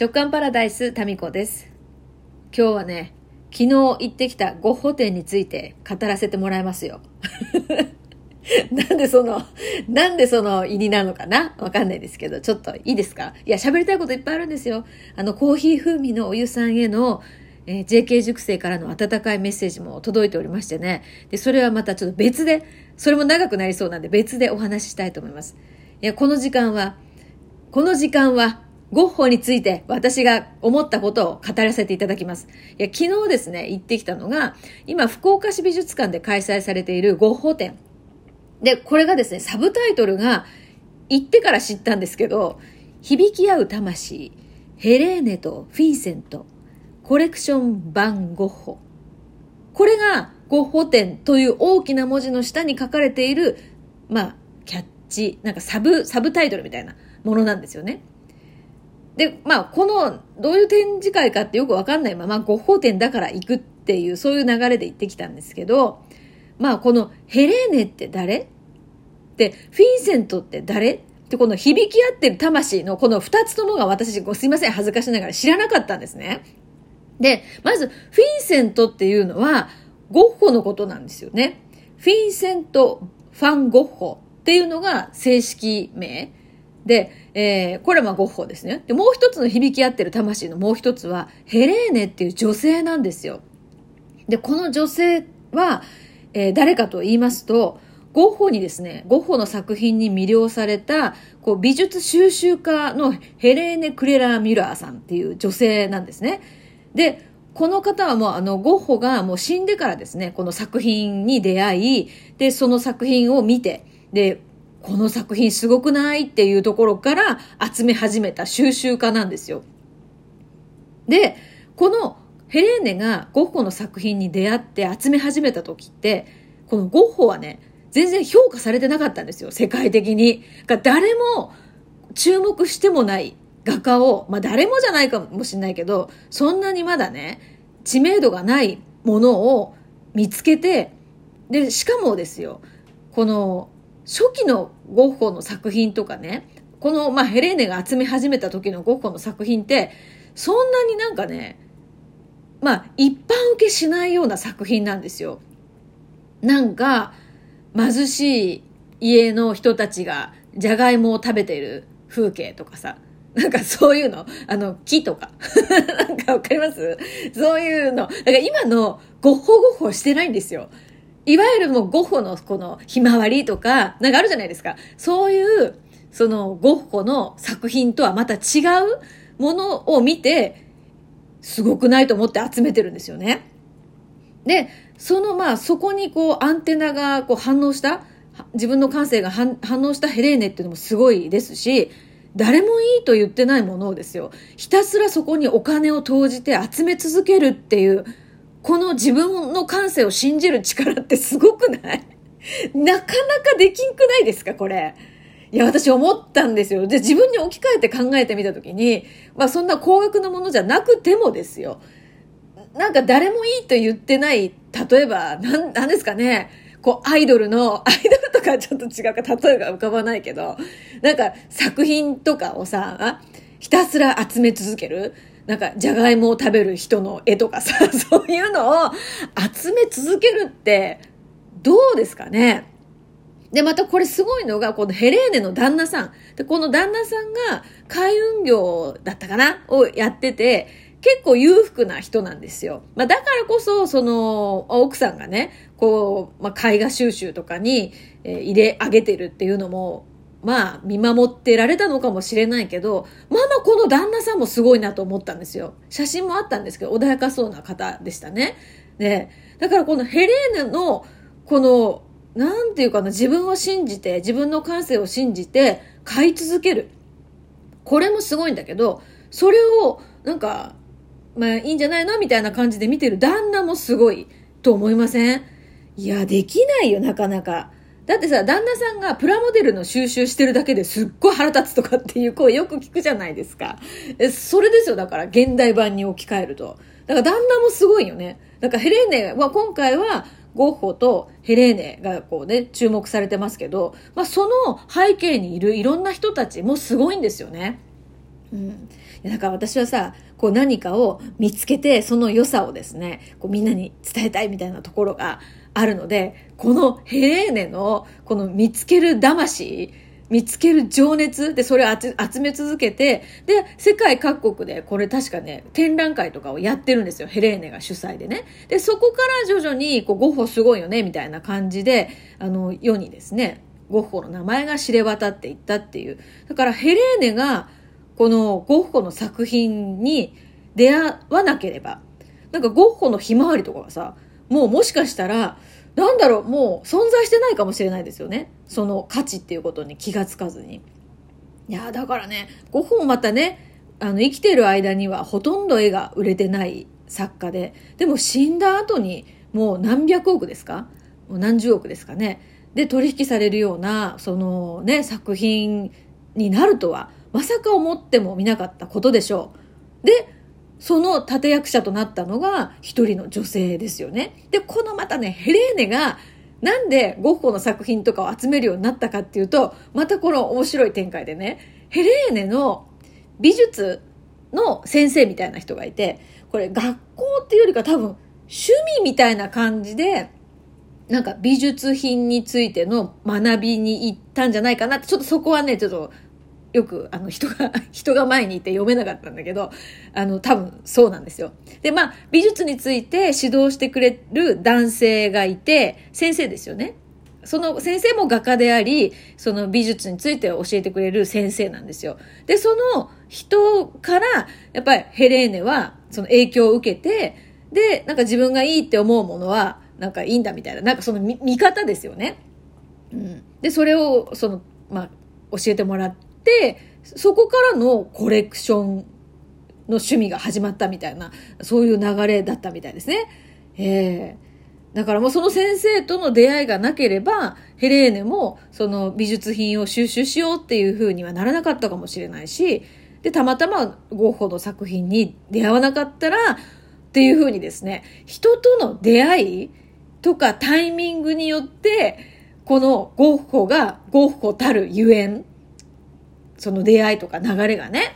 直感パラダイスタミコです今日はね昨日行ってきたゴッホ展について語らせてもらいますよ なんでその、なんでその胃になるのかな？わかんないですけど、ちょっといいですか？いや、喋りたいこといっぱいあるんですよ。あの、コーヒー風味のお湯さんへの、えー、JK 塾生からの温かいメッセージも届いておりましてね。で、それはまたちょっと別で、それも長くなりそうなんで別でお話ししたいと思います。いや、この時間は、この時間は、ゴッホについて私が思ったことを語らせていただきます。いや、昨日ですね、行ってきたのが、今、福岡市美術館で開催されているゴッホ展。で、これがですね、サブタイトルが、行ってから知ったんですけど、響き合う魂、ヘレーネとフィンセント、コレクション版ゴッホ。これがゴッホ展という大きな文字の下に書かれている、まあ、キャッチ、なんかサブ、サブタイトルみたいなものなんですよね。で、まあ、この、どういう展示会かってよくわかんないまま、ゴッホ展だから行くっていう、そういう流れで行ってきたんですけど、まあ、このヘレーネって誰？で、フィンセントって誰？ってこの響き合ってる魂のこの二つともが私、すいません、恥ずかしながら知らなかったんですね。で、まず、フィンセントっていうのは、ゴッホのことなんですよね。フィンセント・ファン・ゴッホっていうのが正式名。で、えー、これはまあゴッホですね。で、もう一つの響き合ってる魂のもう一つは、ヘレーネっていう女性なんですよ。で、この女性は、えー、誰かと言いますと、ゴッホにですね、ゴッホの作品に魅了された、こう、美術収集家のヘレーネ・クレラー・ミュラーさんっていう女性なんですね。で、この方はもうあの、ゴッホがもう死んでからですね、この作品に出会い、で、その作品を見て、で、この作品すごくないっていうところから集め始めた収集家なんですよ。で、このヘレーネがゴッホの作品に出会って集め始めた時って、このゴッホはね、全然評価されてなかったんですよ、世界的に。誰も注目してもない画家を、まあ誰もじゃないかもしれないけど、そんなにまだね、知名度がないものを見つけて、で、しかもですよ、この初期のゴッホの作品とかね、この、まあ、ヘレーネが集め始めた時のゴッホの作品って、そんなになんかね、まあ、一般受けしないような作品なんですよ。なんか、貧しい家の人たちがじゃがいもを食べてる風景とかさ、なんかそういうの、あの、木とか。なんかわかります？そういうの。だか今のゴッホゴッホしてないんですよ。いわゆるもうゴッホのこのひまわりとか、なんかあるじゃないですか。そういう、そのゴッホの作品とはまた違うものを見て、すごくないと思って集めてるんですよね。で、そのまあそこにこうアンテナがこう反応した、自分の感性が反応したヘレーネっていうのもすごいですし、誰もいいと言ってないものをですよ、ひたすらそこにお金を投じて集め続けるっていう、この自分の感性を信じる力ってすごくない？なかなかできんくないですか？これ。いや、私思ったんですよ。で、自分に置き換えて考えてみたときに、まあそんな高額なものじゃなくてもですよ。なんか誰もいいと言ってない、例えば、なん、なんですかね？こう、アイドルの、アイドルとかちょっと違うか、例えが浮かばないけど、なんか作品とかをさ、ひたすら集め続ける。なんか、じゃがいもを食べる人の絵とかさ、そういうのを集め続けるって、どうですかね？で、またこれすごいのが、このヘレーネの旦那さん。で、この旦那さんが海運業だったかな？をやってて、結構裕福な人なんですよ。まあ、だからこそ、その、奥さんがね、こう、まあ、絵画収集とかに、えー、入れ上げてるっていうのも、まあ、見守ってられたのかもしれないけど、まあまあこの旦那さんもすごいなと思ったんですよ。写真もあったんですけど、穏やかそうな方でしたね。で、だからこのヘレーネの、この、なんていうかな、自分を信じて、自分の感性を信じて、買い続ける。これもすごいんだけど、それを、なんか、まあいいんじゃないのみたいな感じで見てる旦那もすごいと思いません？いや、できないよ、なかなか。だってさ、旦那さんがプラモデルの収集してるだけですっごい腹立つとかっていう声よく聞くじゃないですか。え、それですよ、だから現代版に置き換えると。だから旦那もすごいよね。だからヘレーネは今回はゴッホとヘレーネがこうね、注目されてますけど、まあその背景にいるいろんな人たちもすごいんですよね。うん。だから私はさ、こう何かを見つけて、その良さをですね、こうみんなに伝えたいみたいなところがあるので、このヘレーネのこの見つける魂、見つける情熱でそれを集め続けて、で、世界各国でこれ確かね、展覧会とかをやってるんですよ。ヘレーネが主催でね。で、そこから徐々に、こう、ゴッホすごいよね、みたいな感じで、あの、世にですね、ゴッホの名前が知れ渡っていったっていう。だからヘレーネが、このゴッホの作品に出会わなければ、なんかゴッホのひまわりとかがさ、もうもしかしたら、なんだろう、もう存在してないかもしれないですよね。その価値っていうことに気がつかずに。いや、だからね、ゴッホもまたね、あの、生きてる間にはほとんど絵が売れてない作家で、でも死んだ後にもう何百億ですか？もう何十億ですかね？で、取引されるような、そのね、作品になるとは、まさか思ってもみなかったことでしょう。で、その立役者となったのが一人の女性ですよね。で、このまたね、ヘレーネがなんでゴッホの作品とかを集めるようになったかっていうと、またこの面白い展開でね、ヘレーネの美術の先生みたいな人がいて、これ学校っていうよりか多分趣味みたいな感じで、なんか美術品についての学びに行ったんじゃないかなって、ちょっとそこはね、ちょっとよく、あの、人が、人が前にいて読めなかったんだけど、あの、多分そうなんですよ。で、まあ、美術について指導してくれる男性がいて、先生ですよね。その先生も画家であり、その美術について教えてくれる先生なんですよ。で、その人から、やっぱりヘレーネは、その影響を受けて、で、なんか自分がいいって思うものは、なんかいいんだみたいな、なんかその見方ですよね。うん。で、それを、その、まあ、教えてもらって、そこからのコレクションの趣味が始まったみたいな、そういう流れだったみたいですね。えーだからもうその先生との出会いがなければ、ヘレーネもその美術品を収集しようっていう風にはならなかったかもしれないし、で、たまたまゴッホの作品に出会わなかったら、っていう風にですね、人との出会いとかタイミングによって、このゴッホがゴッホたるゆえんその出会いとか流れがね。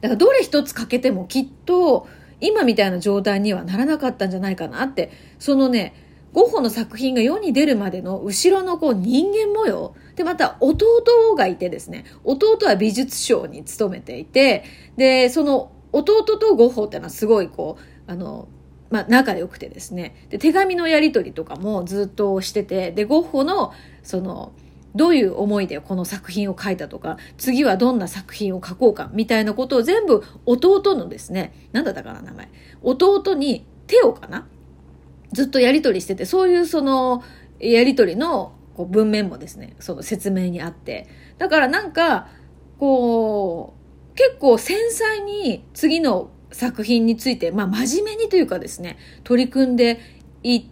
だからどれ一つ欠けてもきっと今みたいな状態にはならなかったんじゃないかなって、そのね、ゴッホの作品が世に出るまでの後ろのこう人間模様。で、また弟がいてですね、弟は美術賞に勤めていて、で、その弟とゴッホってのはすごいこう、あの、まあ、仲良くてですね。で、手紙のやり取りとかもずっとしてて、で、ゴッホの、その、どういう思いでこの作品を書いたとか、次はどんな作品を書こうか、みたいなことを全部弟のですね、なんだったかな、名前。弟に手をかな？ずっとやりとりしてて、そういうその、やりとりのこう文面もですね、その説明にあって。だからなんか、こう、結構繊細に次の作品について、まあ真面目にというかですね、取り組んでいっ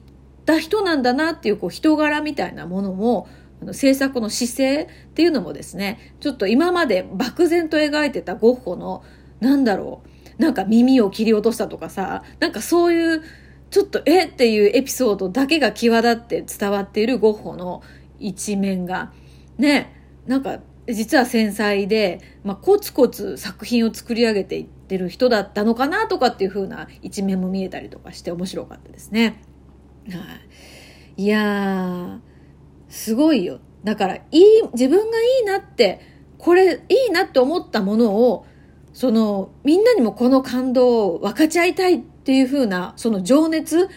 た人なんだなっていうこう人柄みたいなものもあの制作の姿勢っていうのもですね、ちょっと今まで漠然と描いてたゴッホの、なんだろう、なんか耳を切り落としたとかさ、なんかそういう、ちょっとえっていうエピソードだけが際立って伝わっているゴッホの一面が、ね、なんか実は繊細で、まあ、コツコツ作品を作り上げていってる人だったのかなとかっていう風な一面も見えたりとかして面白かったですね。はい。いやー、すごいよ。だから、いい、自分がいいなって、これいいなって思ったものを、その、みんなにもこの感動を分かち合いたいっていう風な、その情熱、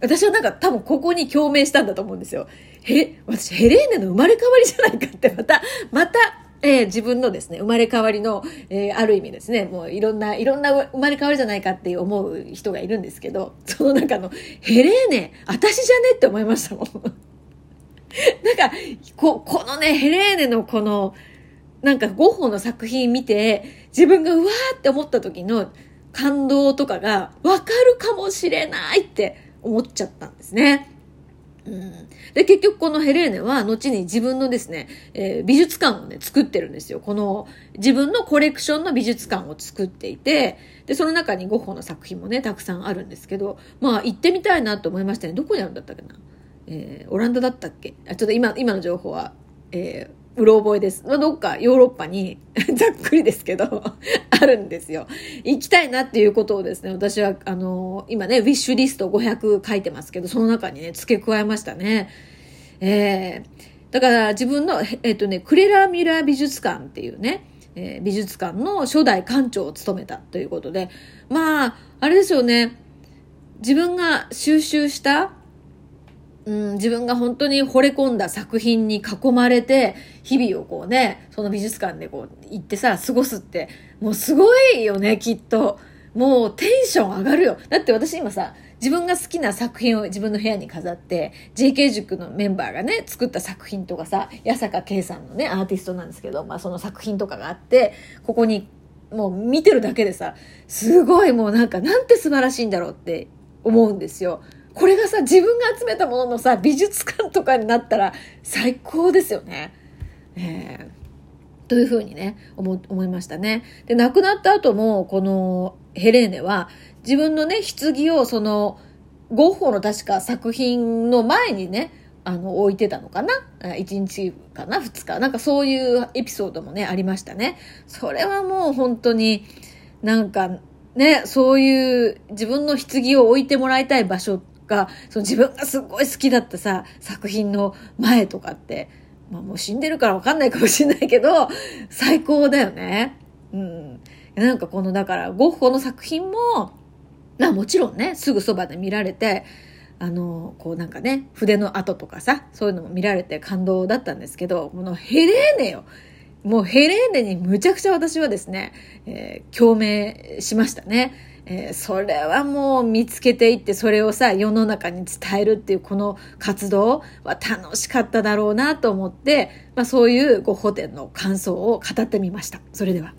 私はなんか多分ここに共鳴したんだと思うんですよ。へ、私ヘレーネの生まれ変わりじゃないかって、また、また、えー、自分のですね、生まれ変わりの、えー、ある意味ですね、もういろんな、いろんな生まれ変わりじゃないかって思う人がいるんですけど、その中の、ヘレーネ、私じゃねって思いましたもん。か、こ、このね、ヘレーネのこの、なんかゴッホの作品見て、自分がうわーって思った時の感動とかがわかるかもしれないって思っちゃったんですね。うん、で、結局このヘレーネは後に自分のですね、えー、美術館をね、作ってるんですよ。この自分のコレクションの美術館を作っていて、で、その中にゴッホの作品もね、たくさんあるんですけど、まあ行ってみたいなと思いましたね。どこにあるんだったっけな？えー、オランダだったっけ？あちょっと今、今の情報は、えうろ覚えです。まあ、どっかヨーロッパに ざっくりですけど あるんですよ。行きたいなっていうことをですね、私は、あのー、今ね、ウィッシュリスト500書いてますけど、その中にね、付け加えましたね。えー、だから自分の、えっ、とね、クレラ・ミュラー美術館っていうね、えー、美術館の初代館長を務めたということで、まあ、あれですよね、自分が収集したうん、自分が本当に惚れ込んだ作品に囲まれて、日々をこうね、その美術館でこう行ってさ、過ごすって、もうすごいよね、きっと。もうテンション上がるよ。だって私今さ、自分が好きな作品を自分の部屋に飾って、JK 塾のメンバーがね、作った作品とかさ、八坂圭さんのね、アーティストなんですけど、まあその作品とかがあって、ここにもう見てるだけでさ、すごいもうなんかなんて素晴らしいんだろうって思うんですよ。これがさ、自分が集めたもののさ、美術館とかになったら最高ですよね。えー、というふうにね、思、思いましたね。で、亡くなった後も、このヘレーネは、自分のね、棺をその、ゴッホの確か作品の前にね、あの、置いてたのかな ?1 日かな ?2 日？なんかそういうエピソードもね、ありましたね。それはもう本当に、なんか、ね、そういう自分の棺を置いてもらいたい場所っが、その自分がすごい好きだったさ、作品の前とかって、まあもう死んでるからわかんないかもしれないけど、最高だよね。うん。なんかこの、だから、ゴッホの作品も、まあもちろんね、すぐそばで見られて、あの、こうなんかね、筆の跡とかさ、そういうのも見られて感動だったんですけど、このヘレーネよ。もうヘレーネにむちゃくちゃ私はですね、えー、共鳴しましたね。えー、それはもう見つけていってそれをさ世の中に伝えるっていうこの活動は楽しかっただろうなと思って、まあ、そういうご補填の感想を語ってみました。それでは。